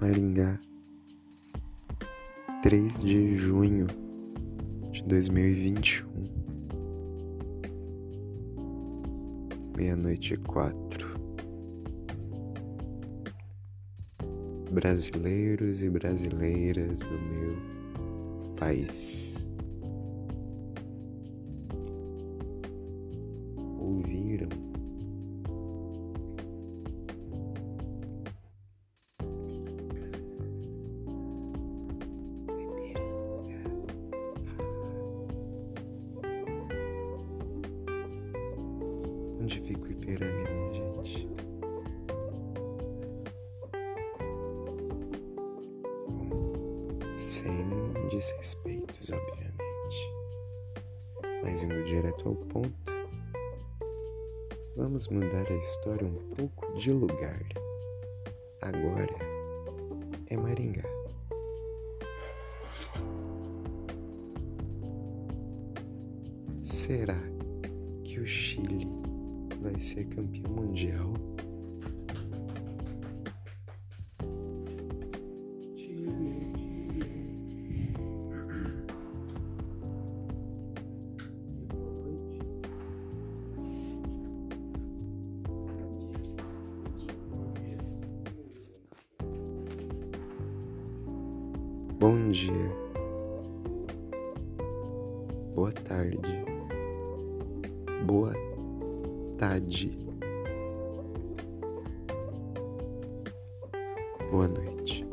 Maringá, 3 de junho de 2021, meia-noite e quatro. Brasileiros e brasileiras do meu país. Onde fica o Ipiranga, minha gente? Bom, sem desrespeitos, obviamente. Mas indo direto ao ponto, vamos mudar a história um pouco de lugar. Agora é Maringá. Será que o Chile vai ser campeão mundial. Bom dia, boa tarde, boa tarde. Boa noite.